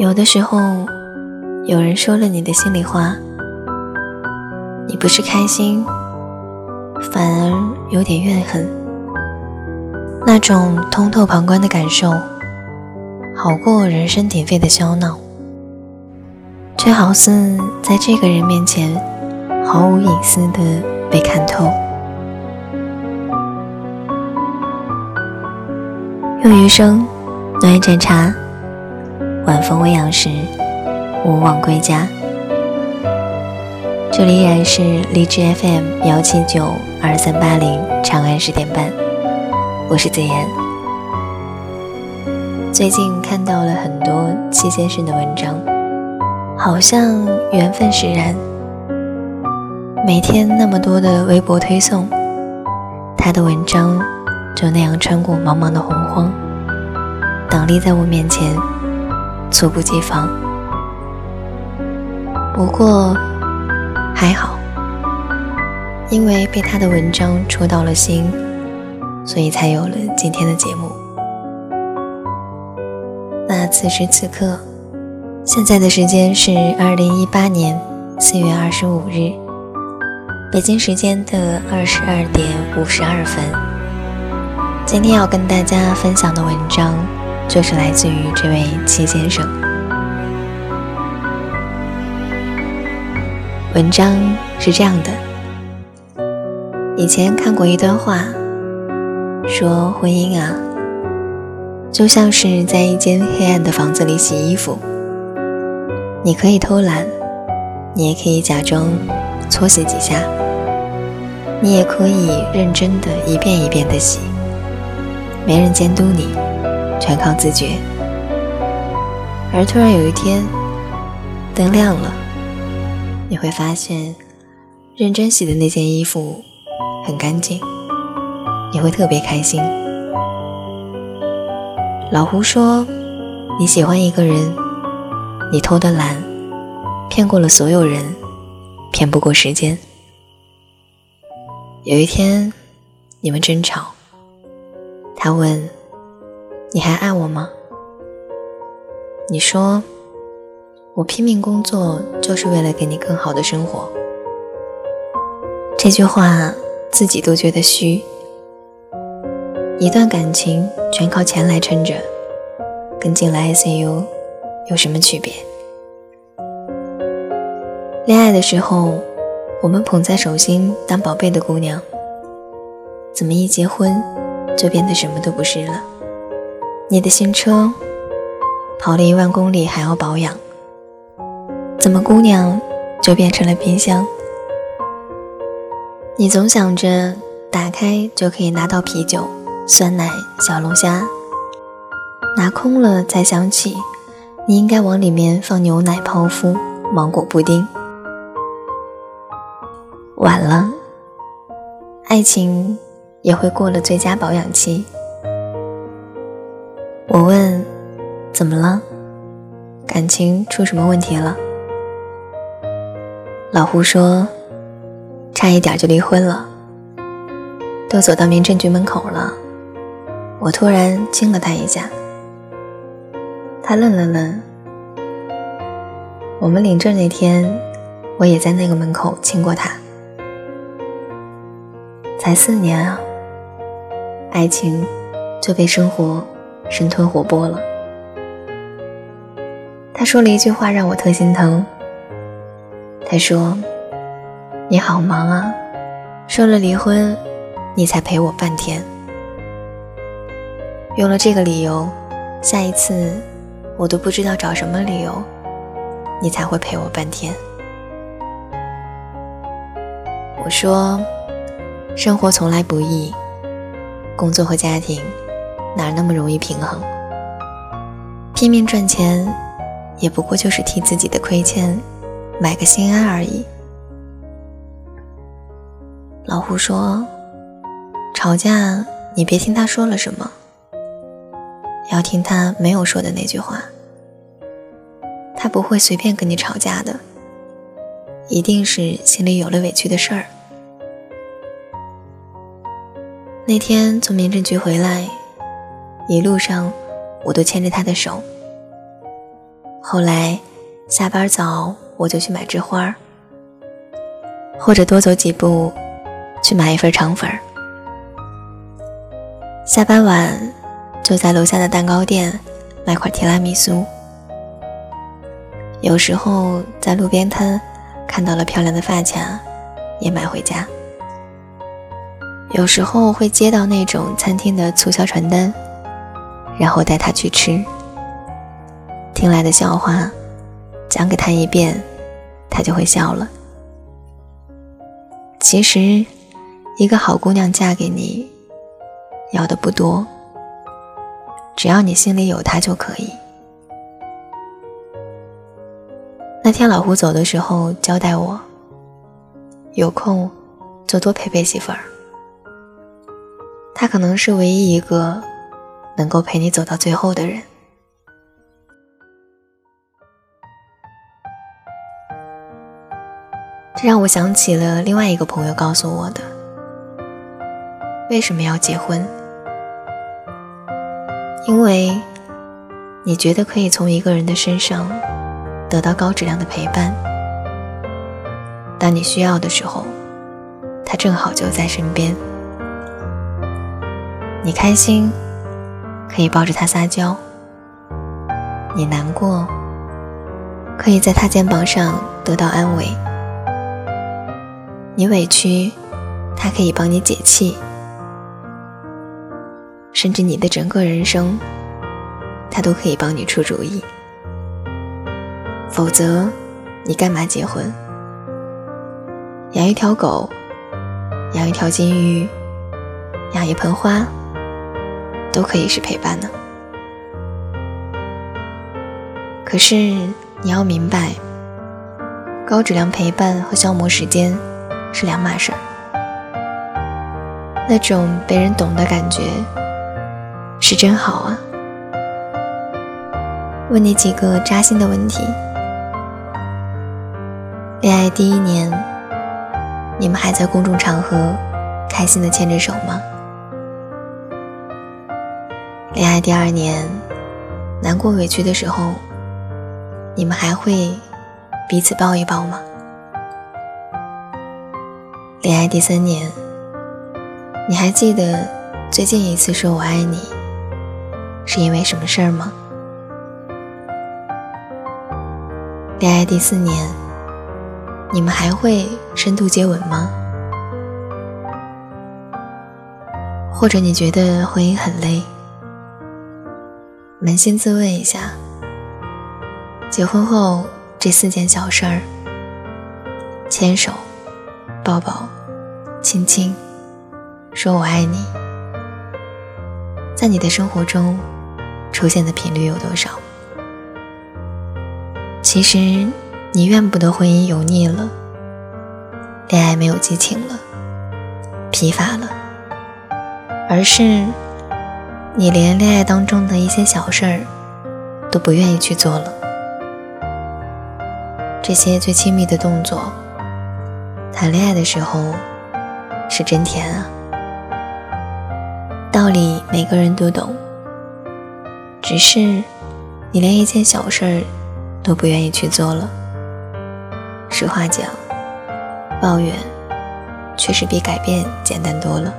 有的时候，有人说了你的心里话，你不是开心，反而有点怨恨。那种通透旁观的感受，好过人声鼎沸的喧闹，却好似在这个人面前毫无隐私的被看透。用余生暖一盏茶。晚风微扬时，勿忘归家。这里依然是荔枝 FM 幺七九二三八零，长安十点半。我是子言。最近看到了很多戚先生的文章，好像缘分使然。每天那么多的微博推送，他的文章就那样穿过茫茫的洪荒，挡立在我面前。猝不及防，不过还好，因为被他的文章戳到了心，所以才有了今天的节目。那此时此刻，现在的时间是二零一八年四月二十五日，北京时间的二十二点五十二分。今天要跟大家分享的文章。就是来自于这位戚先生。文章是这样的：以前看过一段话，说婚姻啊，就像是在一间黑暗的房子里洗衣服，你可以偷懒，你也可以假装搓洗几下，你也可以认真的一遍一遍的洗，没人监督你。全靠自觉，而突然有一天，灯亮了，你会发现，认真洗的那件衣服很干净，你会特别开心。老胡说，你喜欢一个人，你偷的懒，骗过了所有人，骗不过时间。有一天，你们争吵，他问。你还爱我吗？你说我拼命工作就是为了给你更好的生活。这句话自己都觉得虚。一段感情全靠钱来撑着，跟进了 ICU 有什么区别？恋爱的时候，我们捧在手心当宝贝的姑娘，怎么一结婚就变得什么都不是了？你的新车跑了一万公里还要保养，怎么姑娘就变成了冰箱？你总想着打开就可以拿到啤酒、酸奶、小龙虾，拿空了才想起你应该往里面放牛奶泡芙、芒果布丁。晚了，爱情也会过了最佳保养期。我问：“怎么了？感情出什么问题了？”老胡说：“差一点就离婚了，都走到民政局门口了。”我突然亲了他一下，他愣了愣。我们领证那天，我也在那个门口亲过他。才四年啊，爱情就被生活。生吞活剥了。他说了一句话让我特心疼。他说：“你好忙啊，说了离婚，你才陪我半天。有了这个理由，下一次我都不知道找什么理由，你才会陪我半天。”我说：“生活从来不易，工作和家庭。”哪那么容易平衡？拼命赚钱，也不过就是替自己的亏欠买个心安而已。老胡说：“吵架，你别听他说了什么，要听他没有说的那句话。他不会随便跟你吵架的，一定是心里有了委屈的事儿。”那天从民政局回来。一路上，我都牵着他的手。后来下班早我就去买枝花，或者多走几步去买一份肠粉。下班晚就在楼下的蛋糕店买块提拉米苏。有时候在路边摊看到了漂亮的发卡，也买回家。有时候会接到那种餐厅的促销传单，然后带他去吃。听来的笑话，讲给他一遍，他就会笑了。其实，一个好姑娘嫁给你，要的不多，只要你心里有她就可以。那天老胡走的时候交代我，有空就多陪陪媳妇儿。他可能是唯一一个能够陪你走到最后的人。这让我想起了另外一个朋友告诉我的：为什么要结婚？因为你觉得可以从一个人的身上得到高质量的陪伴，当你需要的时候，他正好就在身边。你开心，可以抱着他撒娇；你难过，可以在他肩膀上得到安慰；你委屈，他可以帮你解气；甚至你的整个人生，他都可以帮你出主意。否则，你干嘛结婚？养一条狗，养一条金鱼，养一盆花。都可以是陪伴呢。可是你要明白，高质量陪伴和消磨时间是两码事儿。那种被人懂的感觉是真好啊。问你几个扎心的问题：恋爱第一年，你们还在公众场合开心的牵着手吗？恋爱第二年，难过委屈的时候，你们还会彼此抱一抱吗？恋爱第三年，你还记得最近一次说我爱你是因为什么事儿吗？恋爱第四年，你们还会深度接吻吗？或者你觉得婚姻很累？扪心自问一下，结婚后这四件小事儿——牵手、抱抱、亲亲、说我爱你，在你的生活中出现的频率有多少？其实，你怨不得婚姻油腻了，恋爱没有激情了，疲乏了，而是……你连恋爱当中的一些小事儿都不愿意去做了，这些最亲密的动作，谈恋爱的时候是真甜啊！道理每个人都懂，只是你连一件小事儿都不愿意去做了。实话讲，抱怨确实比改变简单多了。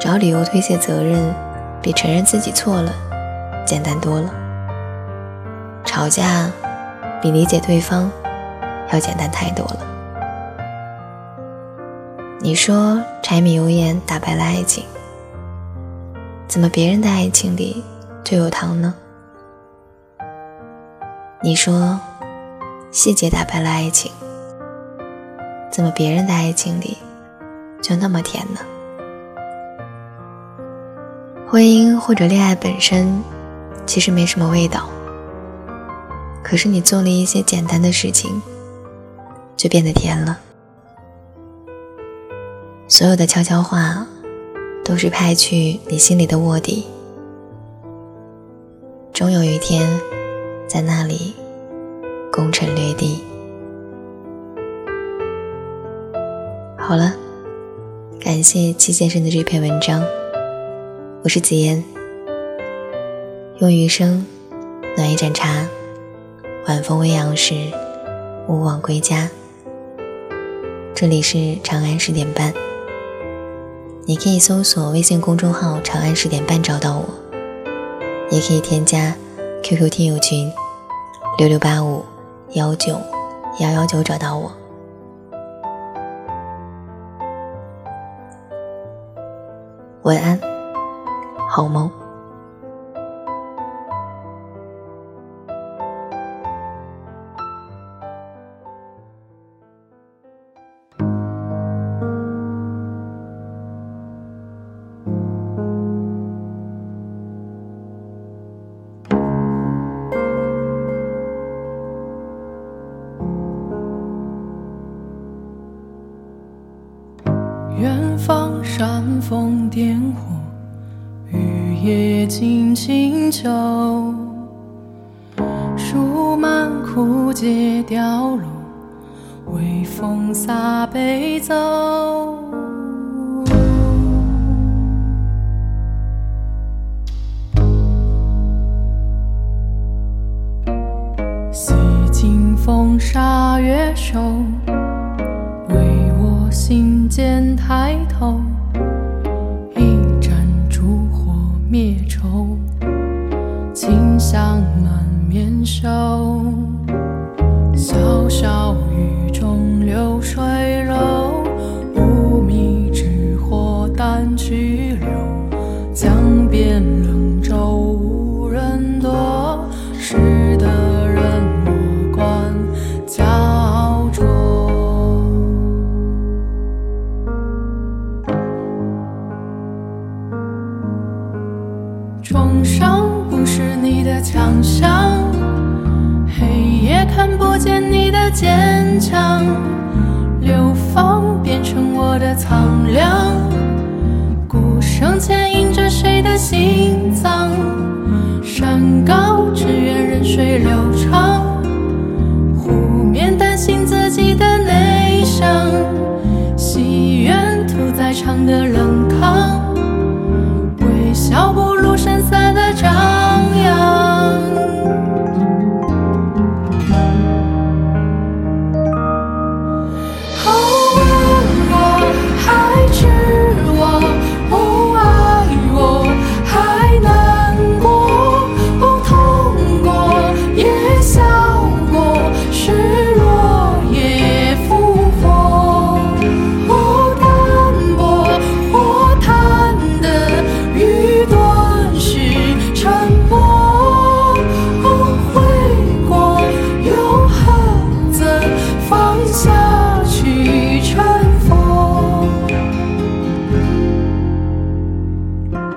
找理由推卸责任，比承认自己错了简单多了。吵架比理解对方要简单太多了。你说柴米油盐打败了爱情，怎么别人的爱情里就有糖呢？你说细节打败了爱情，怎么别人的爱情里就那么甜呢？婚姻或者恋爱本身其实没什么味道，可是你做了一些简单的事情，就变得甜了。所有的悄悄话，都是拍去你心里的卧底，终有一天，在那里攻城略地。好了，感谢戚先生的这篇文章。我是紫嫣，用余生暖一盏茶，晚风微扬时，勿忘归家。这里是长安十点半，你可以搜索微信公众号“长安十点半”找到我，也可以添加 QQ 听友群六六八五幺九幺幺九找到我。晚安，好梦。夜静清秋。树满枯竭凋落，微风洒悲奏。洗尽风沙月瘦。为我心间抬头，面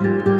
的。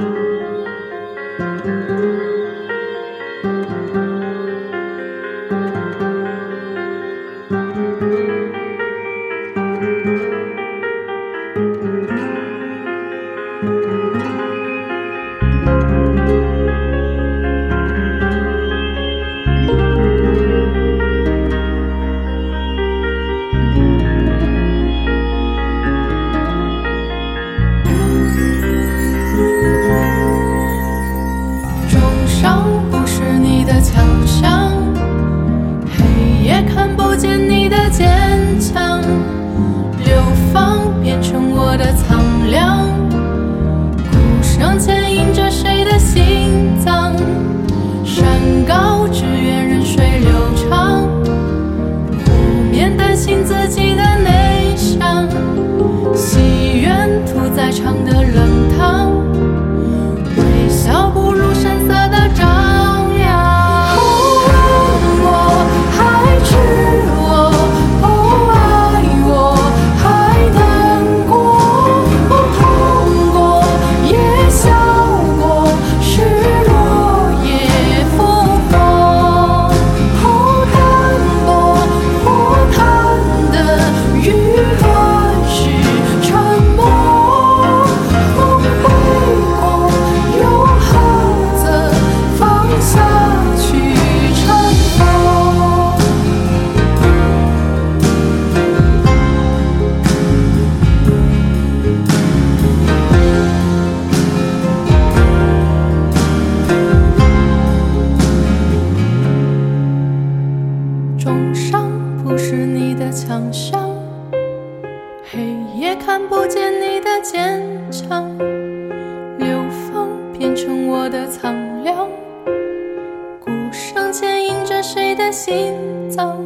心脏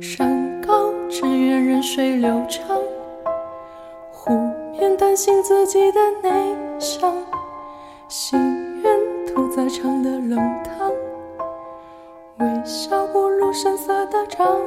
山高只愿任水流长湖面担心自己的内伤心愿屠宰场的冷汤微笑不露声色的张